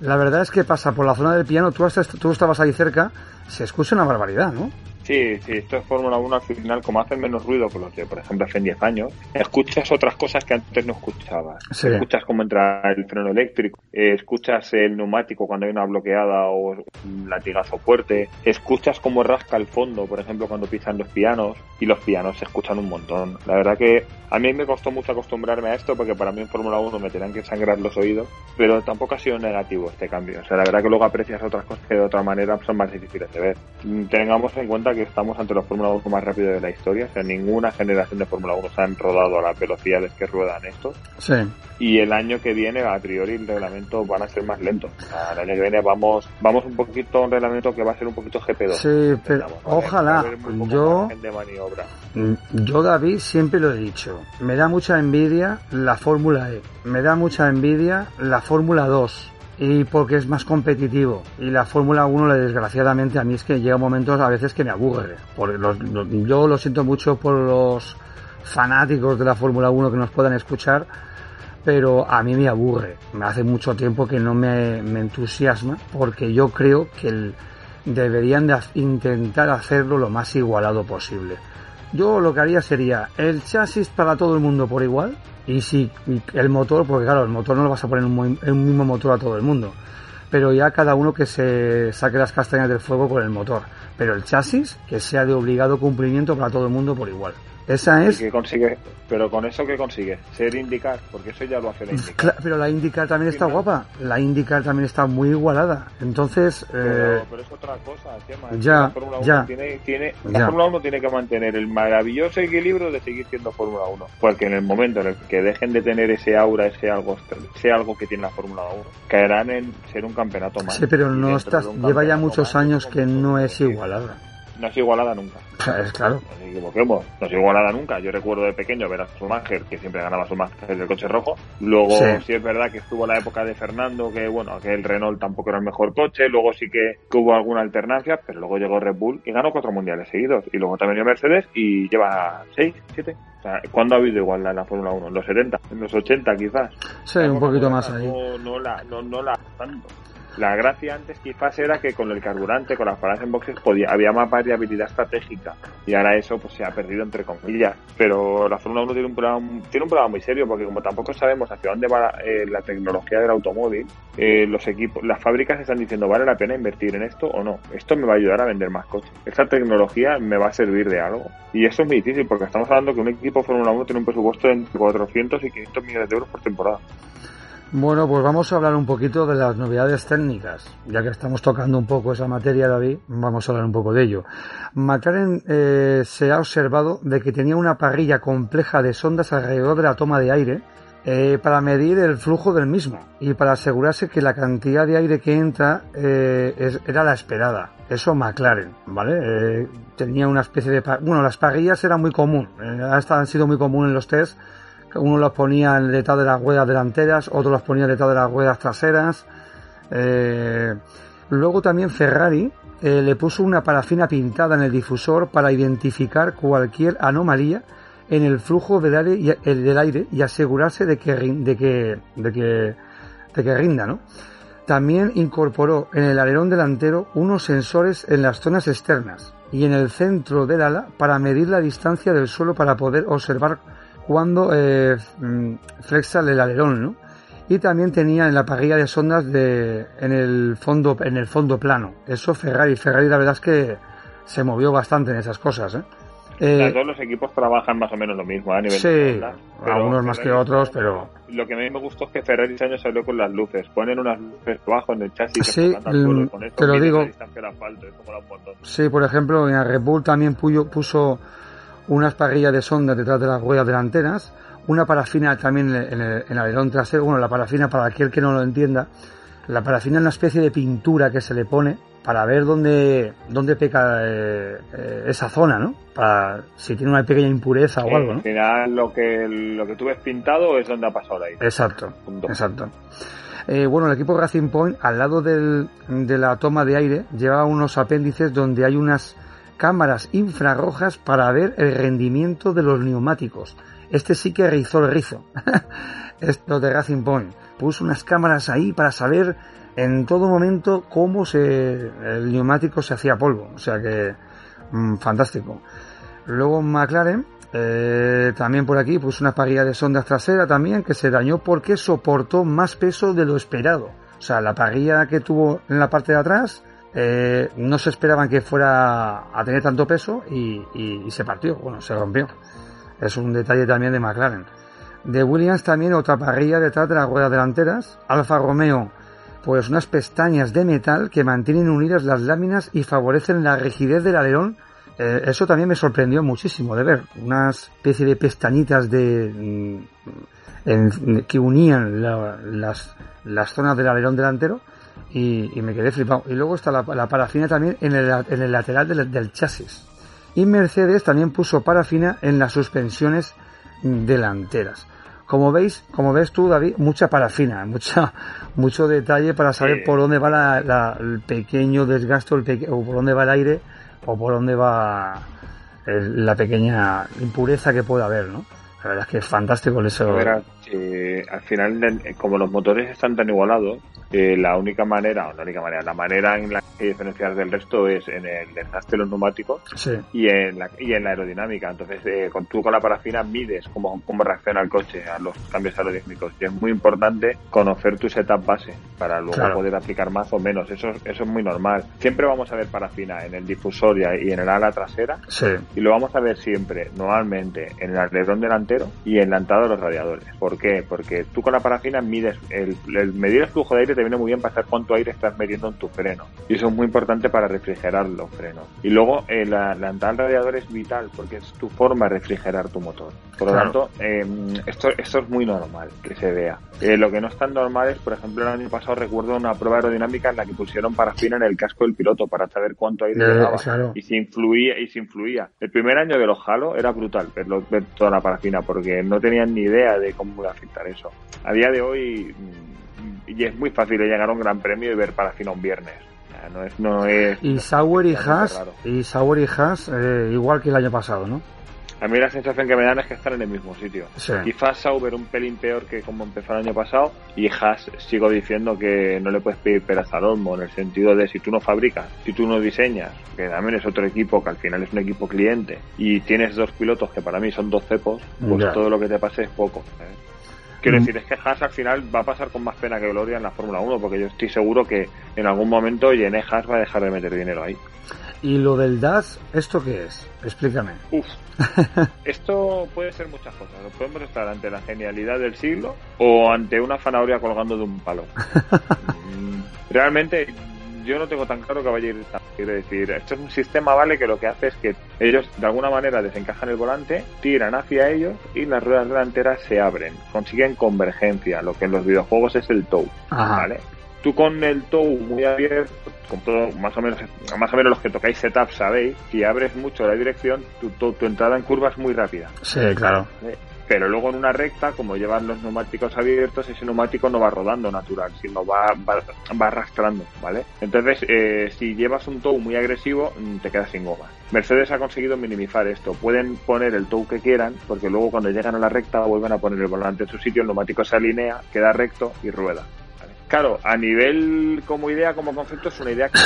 La verdad es que pasa por la zona del piano, tú, estabas ahí cerca, se escucha una barbaridad, ¿no? Sí, sí, esto es Fórmula 1 al final, como hacen menos ruido que los de, por ejemplo, hace 10 años, escuchas otras cosas que antes no escuchabas. Sí. Escuchas cómo entra el freno eléctrico, escuchas el neumático cuando hay una bloqueada o un latigazo fuerte, escuchas cómo rasca el fondo, por ejemplo, cuando pisan los pianos, y los pianos se escuchan un montón. La verdad que a mí me costó mucho acostumbrarme a esto, porque para mí en Fórmula 1 me tenían que sangrar los oídos, pero tampoco ha sido negativo este cambio. O sea, la verdad que luego aprecias otras cosas que de otra manera son más difíciles de ver. Mm, Tengamos en cuenta que estamos ante los Fórmula 1 más rápidos de la historia. O sea, ninguna generación de Fórmula 1 se han rodado a las velocidades que ruedan estos. Sí. Y el año que viene, a priori, el reglamento van a ser más lentos. O sea, el año que viene vamos vamos un poquito a un reglamento que va a ser un poquito GP2. Sí, pero ¿vale? ojalá. Yo- de maniobra. Mm, Yo, David, siempre lo he dicho. Me da mucha envidia la Fórmula E. Me da mucha envidia la Fórmula 2. Y porque es más competitivo. Y la Fórmula 1, desgraciadamente, a mí es que llega momentos a veces que me aburre. Porque los- yo lo siento mucho por los fanáticos de la Fórmula 1 que nos puedan escuchar. Pero a mí me aburre. Me hace mucho tiempo que no me, me entusiasma. Porque yo creo que deberían de intentar hacerlo lo más igualado posible. Yo lo que haría sería el chasis para todo el mundo por igual y si el motor, porque claro, el motor no lo vas a poner en un mismo motor a todo el mundo, pero ya cada uno que se saque las castañas del fuego con el motor, pero el chasis que sea de obligado cumplimiento para todo el mundo por igual. Esa ¿Y es, qué consigue? Pero con eso, ¿qué consigue? Ser indicar, porque eso ya lo hace la indicar. Cla- pero la IndyCar también está guapa, la IndyCar también está muy igualada, entonces Pero, eh, pero es otra cosa, que ya, la Fórmula 1 ya. tiene, tiene, Ya. la Fórmula 1 tiene que mantener el maravilloso equilibrio de seguir siendo Fórmula 1. Porque en el momento en el que dejen de tener ese aura, ese algo, ese algo que tiene la Fórmula 1, caerán en ser un campeonato más. sí, pero no estás, lleva ya muchos años que no es igualada. No es igualada nunca. Es claro. No nos equivoquemos, no es igualada nunca. Yo recuerdo de pequeño ver a Schumacher, que siempre ganaba Schumacher del coche rojo. Luego, Sí. sí. es verdad que estuvo la época de Fernando, que bueno, que el Renault tampoco era el mejor coche. Luego sí que, que hubo alguna alternancia, pero luego llegó Red Bull y ganó cuatro mundiales seguidos. Y luego también vino Mercedes y lleva seis, siete. O sea, ¿cuándo ha habido igualdad en la Fórmula 1? ¿En los 70? ¿En los 80 quizás? Sí, un poquito más ahí. No, no la, no, no la tanto. La gracia antes quizás era que con el carburante, con las paradas en boxes, podía, había más variabilidad estratégica. Y ahora eso pues se ha perdido entre comillas. Pero la Fórmula 1 tiene un problema, tiene un problema muy serio porque como tampoco sabemos hacia dónde va eh, la tecnología del automóvil, eh, los equipos, las fábricas están diciendo vale la pena invertir en esto o no. Esto me va a ayudar a vender más coches. Esta tecnología me va a servir de algo. Y eso es muy difícil porque estamos hablando que un equipo Fórmula 1 tiene un presupuesto de entre 400 y 500 millones de euros por temporada. Bueno, pues vamos a hablar un poquito de las novedades técnicas. Ya que estamos tocando un poco esa materia, David, vamos a hablar un poco de ello. McLaren eh, se ha observado de que tenía una parrilla compleja de sondas alrededor de la toma de aire eh, para medir el flujo del mismo y para asegurarse que la cantidad de aire que entra eh, era la esperada. Eso McLaren, ¿vale? Eh, tenía una especie de... Bueno, las parrillas eran muy común, han sido muy común en los test. Uno los ponía detrás de las ruedas delanteras, otro los ponía detrás de las ruedas traseras. luego también Ferrari le puso una parafina pintada en el difusor para identificar cualquier anomalía en el flujo del aire y, el del aire y asegurarse de que, de que, de que, de que rinda, ¿no? También incorporó en el alerón delantero unos sensores en las zonas externas y en el centro del ala para medir la distancia del suelo para poder observar cuando eh, mm, flexa el alerón, ¿no? Y también tenía en la parrilla de sondas de, en el fondo, en el fondo plano. Eso Ferrari, Ferrari la verdad es que se movió bastante en esas cosas, ¿eh? Eh, todos los equipos trabajan más o menos lo mismo ¿eh? a nivel sí, de algunos más que otros, pero... Lo que a mí me gustó es que Ferrari este año salió con las luces. Ponen unas luces abajo en el chasis. Sí, mm, te lo digo. sí, por ejemplo, en Red Bull también puso unas parrillas de sonda detrás de las ruedas delanteras, una parafina también en el, en el alerón trasero. Bueno, la parafina, para aquel que no lo entienda, la parafina es una especie de pintura que se le pone para ver dónde, dónde peca eh, eh, esa zona, ¿no? Para si tiene una pequeña impureza o algo, ¿no? Al final lo que, lo que tú ves pintado es donde ha pasado aire. Exacto, exacto. Eh, bueno, el equipo Racing Point, al lado del, de la toma de aire, lleva unos apéndices donde hay unas cámaras infrarrojas para ver el rendimiento de los neumáticos. Este sí que rizó el rizo. *laughs* Esto de Racing Point. Puso unas cámaras ahí para saber en todo momento cómo se, el neumático se hacía polvo. O sea que, mm, fantástico. Luego McLaren, eh, también por aquí, puso una parrilla de sondas trasera también que se dañó porque soportó más peso de lo esperado. O sea, la parrilla que tuvo en la parte de atrás eh, no se esperaban que fuera a tener tanto peso y, se partió, bueno, se rompió. Es un detalle también de McLaren. De Williams también otra parrilla detrás de las ruedas delanteras. Alfa Romeo pues unas pestañas de metal que mantienen unidas las láminas y favorecen la rigidez del alerón. Eh, eso también me sorprendió muchísimo de ver, una especie de pestañitas de mm, que unían las, las zonas del alerón delantero y, me quedé flipado. Y luego está la, parafina también en el, en el lateral del, del chasis. Y Mercedes también puso parafina en las suspensiones delanteras. Como veis, como ves tú, David, mucha parafina, *laughs* mucha, mucho detalle para saber por dónde va el pequeño desgasto, el o por dónde va el aire, o por dónde va la pequeña impureza que puede haber, ¿no? La verdad es que es fantástico eso. Eh, al final, como los motores están tan igualados, eh, la única manera, o la única manera, la manera en la que diferenciar del resto es en el desgaste de los neumáticos y, en la, y en la aerodinámica. Entonces, eh, con, tú con la parafina mides cómo, cómo reacciona el coche a los cambios aerodinámicos. Y es muy importante conocer tu setup base para luego poder aplicar más o menos. Eso, eso es muy normal. Siempre vamos a ver parafina en el difusor y en el ala trasera. Y lo vamos a ver siempre, normalmente, en el alerón delantero y en la entrada de los radiadores. ¿Por qué? Porque tú con la parafina mides el, el medir el flujo de aire te viene muy bien para saber cuánto aire estás metiendo en tu freno. Y eso es muy importante para refrigerar los frenos. Y luego eh, la, la entrada al radiador es vital porque es tu forma de refrigerar tu motor. Por lo tanto, eh, esto, esto es muy normal que se vea. Eh, lo que no es tan normal es, por ejemplo, el año pasado recuerdo una prueba aerodinámica en la que pusieron parafina en el casco del piloto para saber cuánto aire llegaba y si influía y si influía. El primer año de los Halo era brutal ver, ver toda la parafina porque no tenían ni idea de cómo afectar eso. A día de hoy y es muy fácil llegar a un gran premio y ver Parafina un viernes. No es, no es, y Sauer y Haas, y Sauer y Haas eh, igual que el año pasado, ¿no? A mí la sensación que me dan es que están en el mismo sitio. Quizás Sauber un pelín peor que como empezó el año pasado y Haas sigo diciendo que no le puedes pedir peras al olmo en el sentido de si tú no fabricas, si tú no diseñas, que también es otro equipo que al final es un equipo cliente y tienes dos pilotos que para mí son dos cepos, pues todo lo que te pase es poco. ¿eh? Quiero mm. decir, es que Haas al final va a pasar con más pena que gloria en la Fórmula 1, porque yo estoy seguro que en algún momento Yene Haas va a dejar de meter dinero ahí. ¿Y lo del DAS, esto qué es? Explícame. Uf. *laughs* Esto puede ser muchas cosas. Podemos estar ante la genialidad del siglo o ante una zanahoria colgando de un palo. *laughs* Realmente yo no tengo tan claro que vaya a ir Quiero decir, esto es un sistema, ¿vale? Que lo que hace es que ellos de alguna manera desencajan el volante, tiran hacia ellos y las ruedas delanteras se abren. Consiguen convergencia, lo que en los videojuegos es el tow, ¿vale? Tú con el tow muy abierto, con todo, más o menos, más o menos los que tocáis setup sabéis, si abres mucho la dirección, tu, tu, entrada en curva es muy rápida. Sí, claro. Pero luego en una recta, como llevan los neumáticos abiertos, ese neumático no va rodando natural, sino va, va, arrastrando, ¿vale? Entonces, eh, si llevas un tow muy agresivo, mm, te quedas sin goma. Mercedes ha conseguido minimizar esto. Pueden poner el tow que quieran, porque luego cuando llegan a la recta vuelven a poner el volante en su sitio, el neumático se alinea, queda recto y rueda. Claro, a nivel como idea, como concepto, es una idea que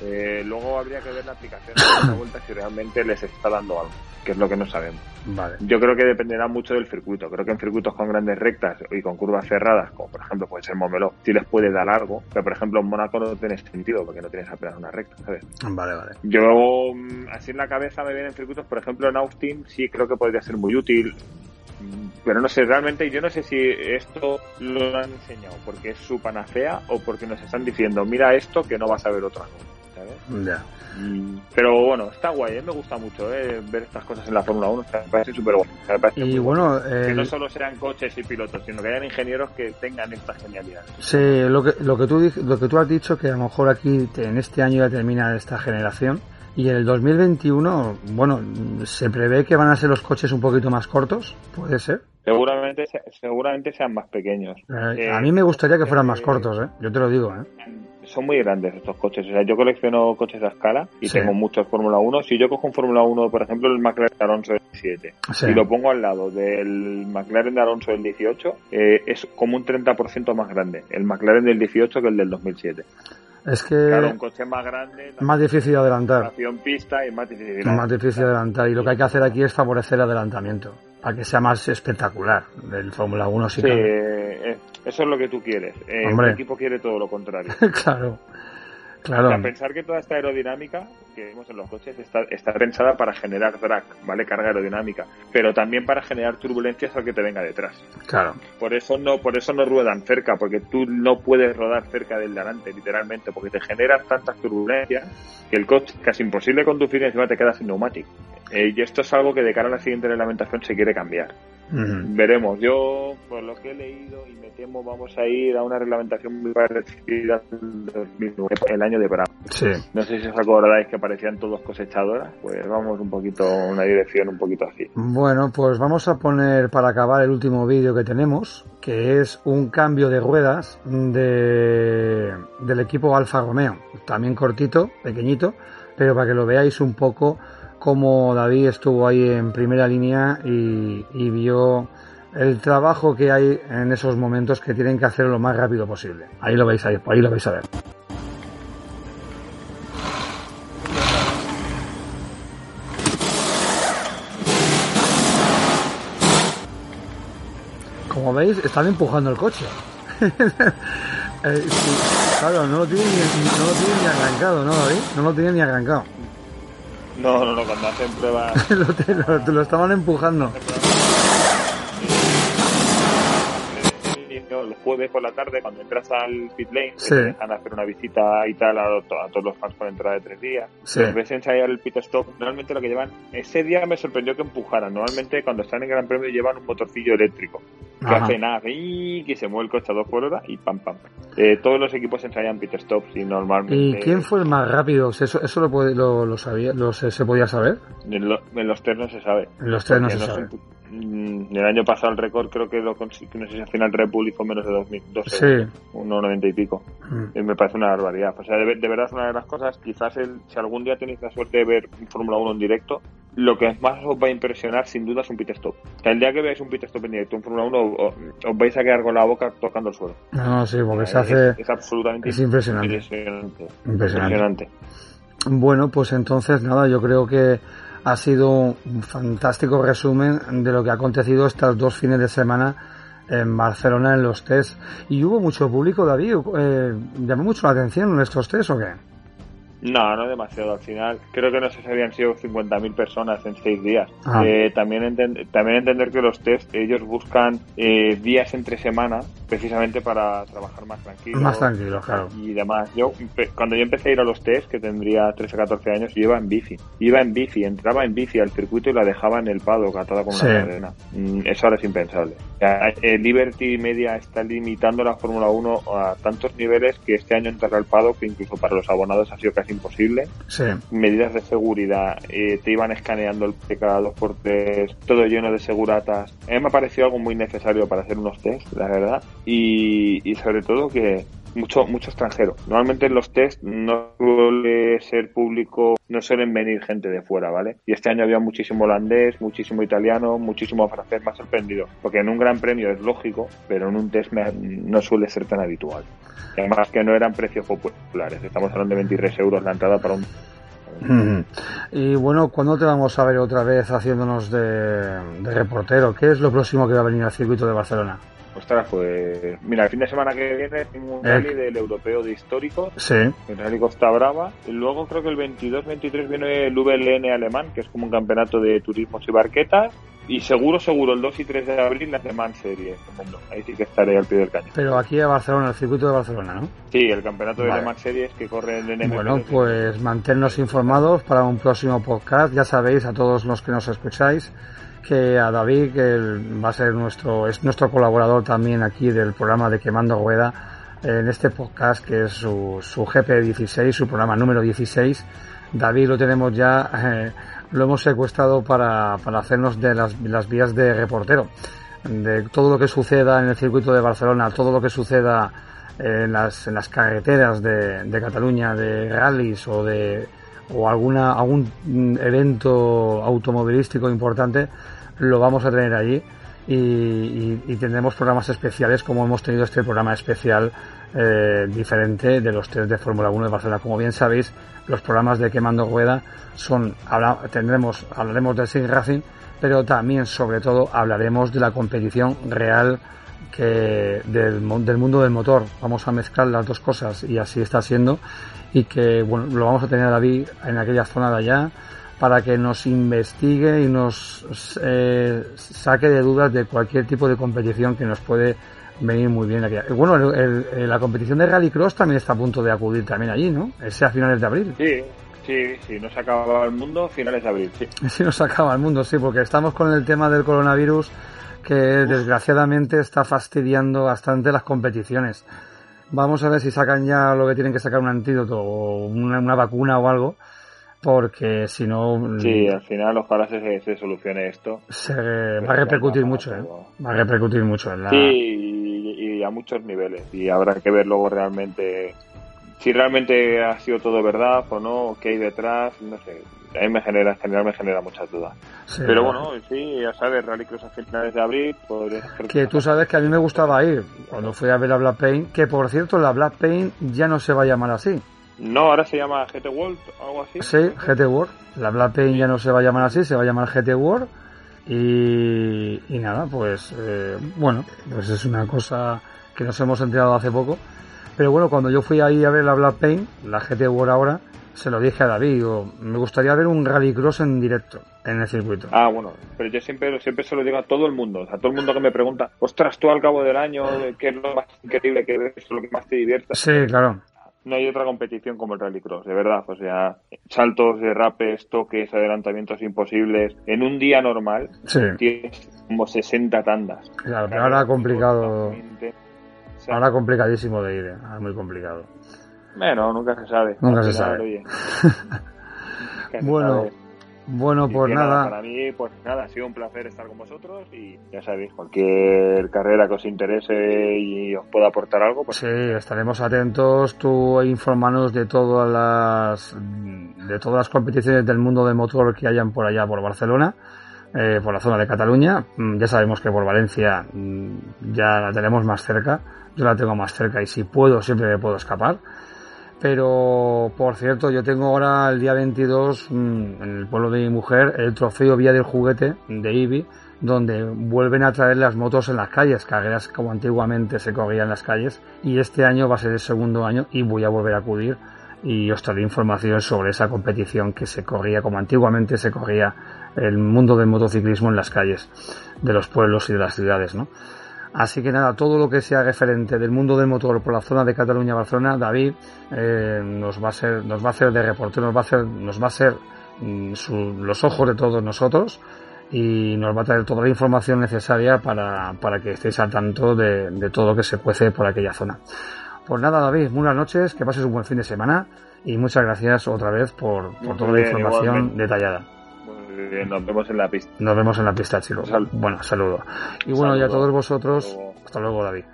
*coughs* eh, luego habría que ver la aplicación de la vuelta si realmente les está dando algo, que es lo que no sabemos. Vale. Yo creo que dependerá mucho del circuito. Creo que en circuitos con grandes rectas y con curvas cerradas, como por ejemplo puede ser Momeló, sí les puede dar algo, pero por ejemplo en Mónaco no tiene sentido porque no tienes apenas una recta, ¿sabes? Vale, vale. Yo, mm, así en la cabeza me vienen circuitos, por ejemplo en Austin sí creo que podría ser muy útil pero no sé, realmente yo no sé si esto lo han enseñado porque es su panacea o porque nos están diciendo, mira esto que no vas a ver otra cosa, ¿sabes? Ya. Pero bueno, está guay, ¿eh? me gusta mucho ¿eh? ver estas cosas en la Fórmula 1, me parece súper bueno. y bueno, que no solo sean coches y pilotos, sino que hayan ingenieros que tengan esta genialidad. Sí, lo que, lo que, tú, lo que tú has dicho, que a lo mejor aquí en este año ya termina esta generación, y en el 2021, bueno, se prevé que van a ser los coches un poquito más cortos, puede ser. Seguramente, seguramente sean más pequeños. Eh, a mí me gustaría que fueran más cortos, ¿eh? Yo te lo digo, ¿eh? Son muy grandes estos coches. O sea, yo colecciono coches a escala y tengo muchos Fórmula 1. Si yo cojo un Fórmula 1, por ejemplo, el McLaren de Alonso del 17, y lo pongo al lado del McLaren de Alonso del 18, eh, es como un 30% más grande el McLaren del 18 que el del 2007. Es que claro, un coche más grande, más difícil de adelantar. pista y más difícil, más difícil de adelantar. Y lo que hay que hacer aquí es favorecer el adelantamiento para que sea más espectacular del Fórmula 1. sí, eh, eso es lo que tú quieres. Eh, el equipo quiere todo lo contrario. *laughs* claro. Claro. pensar que toda esta aerodinámica que vemos en los coches está, está pensada para generar drag, ¿vale? Carga aerodinámica, pero también para generar turbulencias al que te venga detrás. Claro. Por eso no, por eso no ruedan cerca, porque tú no puedes rodar cerca del delante, literalmente, porque te generan tantas turbulencias que el coche es casi imposible conducir y encima te quedas sin neumático. Eh, y esto es algo que de cara a la siguiente reglamentación se quiere cambiar. Veremos. Yo, por lo que he leído y me temo, vamos a ir a una reglamentación muy parecida el año de verano. No sé si os acordáis que parecían todos cosechadoras. Pues vamos un poquito, una dirección un poquito así. Bueno, pues vamos a poner para acabar el último vídeo que tenemos, que es un cambio de ruedas de, del equipo Alfa Romeo. También cortito, pequeñito, pero para que lo veáis un poco como David estuvo ahí en primera línea y, vio el trabajo que hay en esos momentos que tienen que hacer lo más rápido posible. Ahí lo vais a, ahí lo vais a ver. Veis, están empujando el coche. *laughs* Eh, claro, no lo tienen ni, no lo tienen ni arrancado, ¿no, David? No lo tienen ni arrancado. No, no, no, cuando hacen pruebas. *laughs* lo, lo, lo, estaban empujando. El jueves por la tarde, cuando entras al pit lane, te dejan hacer una visita y tal a, todos los fans por entrada de tres días. Sí. ves ensayar el pit stop. Normalmente lo que llevan. Ese día me sorprendió que empujaran. Normalmente cuando están en Gran Premio llevan un motorcillo eléctrico que hace nada, y que se mueve el coche a dos por hora y pam, pam. Eh, todos los equipos ensayan pit stops y normalmente. ¿Y quién fue el más rápido? ¿Eso, eso lo, puede, lo, lo sabía, lo, se, se, podía saber? En, los test no se sabe. En los test no se sabe. El año pasado el récord creo que lo consiguió, no sé si al final Red Bull hizo menos de 2000, sí. 1,90 y pico. Mm. me parece una barbaridad. O sea, de, verdad es una de las cosas, quizás el, si algún día tenéis la suerte de ver Fórmula 1 en directo, lo que más os va a impresionar sin duda es un pit stop. O sea, el día que veáis un pit stop en directo en Fórmula 1 os, vais a quedar con la boca tocando el suelo. No, sí, porque se hace... Es, absolutamente es impresionante. Impresionante. impresionante. Bueno, pues entonces nada, yo creo que ha sido un fantástico resumen de lo que ha acontecido estos dos fines de semana en Barcelona en los test. ¿Y hubo mucho público, David? Eh, ¿Llamó mucho la atención en estos test o qué? No, no demasiado. Al final, creo que no sé si habían sido 50.000 personas en seis días. Eh, también, también entender que los test, ellos buscan eh, días entre semana precisamente para trabajar más tranquilo. Más tranquilo, claro. Y demás. Yo, cuando yo empecé a ir a los test, que tendría 13 o 14 años, yo iba en bici. Iba en bici, entraba en bici al circuito y la dejaba en el pado, atada con una cadena. Mm, eso ahora es impensable. El Liberty Media está limitando la Fórmula 1 a tantos niveles que este año entrar al pado, que incluso para los abonados ha sido casi imposible. Sí. Medidas de seguridad, eh, te iban escaneando el cada dos por tres, todo lleno de seguratas. A mí me ha parecido algo muy necesario para hacer unos test, la verdad. Y, y sobre todo que mucho mucho extranjero. Normalmente en los test no suele ser público, no suelen venir gente de fuera, ¿vale? Y este año había muchísimo holandés, muchísimo italiano, muchísimo francés, más sorprendido. Porque en un gran premio es lógico, pero en un test no suele ser tan habitual. Y además que no eran precios populares. Estamos hablando de 23 euros la entrada para un y bueno, ¿cuándo te vamos a ver otra vez haciéndonos de, de, reportero? ¿Qué es lo próximo que va a venir al circuito de Barcelona? Ostras, pues mira, el fin de semana que viene tengo un Eh. rally del europeo de históricos, Sí, el rally Costa Brava, y luego creo que el 22-23 viene el VLN alemán, que es como un campeonato de turismos y barquetas, y seguro, seguro, el 2 y 3 de abril la Alemán Serie, ahí sí que estaré al pie del cañón. pero aquí a Barcelona, el circuito de Barcelona, ¿no? Sí, el campeonato de. Le Series que corre el NMP. Bueno, pues mantenernos informados para un próximo podcast. Ya sabéis, a todos los que nos escucháis, que a David, que va a ser nuestro, es nuestro colaborador también aquí del programa de Quemando Rueda, en este podcast que es su, su GP16, su programa número 16. David lo tenemos ya, eh, lo hemos secuestrado para, para hacernos de las, las vías de reportero. De todo lo que suceda en el circuito de Barcelona, todo lo que suceda en las, en las carreteras de, de Cataluña, de rallies o de o alguna algún mm, evento automovilístico importante, lo vamos a tener allí y, tendremos programas especiales como hemos tenido este programa especial eh, diferente de los test de Fórmula 1 de Barcelona. Como bien sabéis, los programas de Quemando Rueda son, habla- tendremos, hablaremos del Sim Racing, pero también, sobre todo, hablaremos de la competición real que del, del mundo del motor. Vamos a mezclar las dos cosas y así está siendo. Y que bueno, lo vamos a tener a David en aquella zona de allá para que nos investigue y nos eh, saque de dudas de cualquier tipo de competición que nos puede venir muy bien aquí. Bueno, el- el- la competición de Rallycross también está a punto de acudir también allí, ¿no? Ese a finales de abril. Sí, sí, sí, no se acababa el mundo, finales de abril, sí. *laughs* Si nos acaba el mundo, sí, porque estamos con el tema del coronavirus que desgraciadamente está fastidiando bastante las competiciones. Vamos a ver si sacan ya lo que tienen que sacar un antídoto o una, una vacuna o algo, porque si no Sí, al final ojalá se, se solucione esto. se va a repercutir mucho, ¿eh? Va a repercutir mucho en la... Sí, y, y a muchos niveles. Y habrá que ver luego realmente si realmente ha sido todo verdad o no, qué hay detrás, no sé. A mí me genera, en general me genera muchas dudas. Sí. Pero bueno, sí, ya sabes, Rallycross a finales de abril, Que tú sabes que a mí me gustaba ir cuando fui a ver a Black Paint, que por cierto la Black Paint ya no se va a llamar así. No, ahora se llama GT World o algo así. Sí, GT World. La Black Paint ya no se va a llamar así, se va a llamar GT World. Y, y nada, pues eh, bueno, pues es una cosa que nos hemos enterado hace poco. Pero bueno, cuando yo fui ahí a ver la Black Paint, la GT World ahora, se lo dije a David, digo, me gustaría ver un rallycross en directo en el circuito. Ah, bueno, pero yo siempre, siempre se lo digo a todo el mundo, o sea, a todo el mundo que me pregunta, ostras, tú al cabo del año, ¿qué es lo más increíble que ves, lo que más te divierte? Sí, claro. No hay otra competición como el Rallycross, de verdad, o sea, saltos, derrapes, toques, adelantamientos imposibles, en un día normal Sí, tienes como 60 tandas. claro, pero ahora complicado, ahora complicadísimo de ir, eh, muy complicado. Bueno, nunca se sabe. Nunca se sabe. oye, *laughs* nunca se Bueno, sabe. bueno, pues nada. Para mí, pues nada, ha sido un placer estar con vosotros y ya sabéis, cualquier carrera que os interese y os pueda aportar algo, pues Sí, estaremos atentos. Tú informanos de todas las de todas las competiciones del mundo del motor que hayan por allá por Barcelona, eh, por la zona de Cataluña. Mm, Ya sabemos que por Valencia mm, ya la tenemos más cerca. Yo la tengo más cerca y si puedo siempre me puedo escapar. Pero, por cierto, yo tengo ahora el día 22 mm, en el pueblo de mi mujer el trofeo Vía del Juguete de Ibi, donde vuelven a traer las motos en las calles, carreras como antiguamente se corrían en las calles. Y este año va a ser el segundo año y voy a volver a acudir y os traeré información sobre esa competición que se corría como antiguamente se corría el mundo del motociclismo en las calles de los pueblos y de las ciudades, ¿no? Así que nada, todo lo que sea referente del mundo del motor por la zona de Cataluña-Barcelona, David eh, nos va a ser, nos va a hacer de reportero, nos va a hacer, nos va a ser mm, los ojos de todos nosotros y nos va a traer toda la información necesaria para, para que estéis al tanto de, de todo lo que se cuece por aquella zona. Pues nada, David, buenas noches, que pases un buen fin de semana y muchas gracias otra vez por, por toda la información detallada. Nos vemos en la pista. Nos vemos en la pista, chicos. Bueno, saludo. Y bueno, y a todos vosotros, hasta luego, David.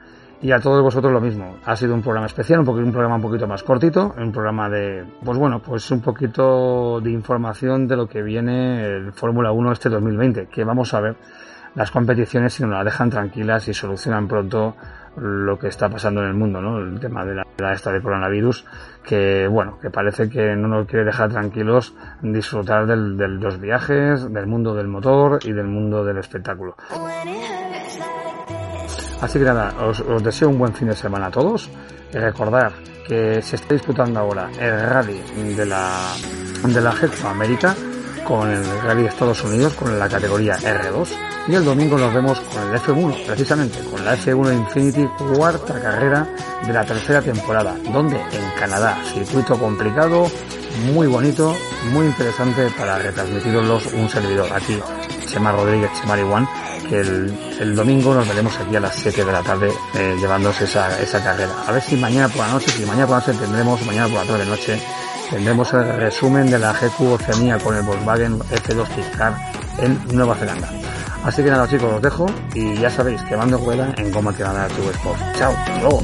Y a todos vosotros lo mismo. Ha sido un programa especial, un, poquito, un programa un poquito más cortito, un programa de, pues bueno, pues un poquito de información de lo que viene el Fórmula 1 este 2020, que vamos a ver las competiciones si nos las dejan tranquilas y solucionan pronto lo que está pasando en el mundo, ¿no? El tema de la, esta de coronavirus, que bueno, que parece que no nos quiere dejar tranquilos disfrutar del, de los viajes, del mundo del motor y del mundo del espectáculo. Así que nada, os, os deseo un buen fin de semana a todos y recordar que se está disputando ahora el rally de la de la América con el Rally de Estados Unidos con la categoría R2 y el domingo nos vemos con el F1, precisamente con la F1 Infinity cuarta carrera de la tercera temporada, donde en Canadá, circuito complicado, muy bonito, muy interesante para retransmitirlos un servidor aquí, Chema Rodríguez, Chema One, que el, domingo nos veremos aquí a las 7 de la tarde eh, llevándose esa, esa carrera. A ver si mañana por la noche, si mañana por la noche tendremos, mañana por la tarde de noche, tendremos el resumen de la GQ Oceanía con el Volkswagen F2 Car en Nueva Zelanda. Así que nada chicos, os dejo y ya sabéis que mando rueda en Goma Canadá tu Sport. Chao, hasta luego.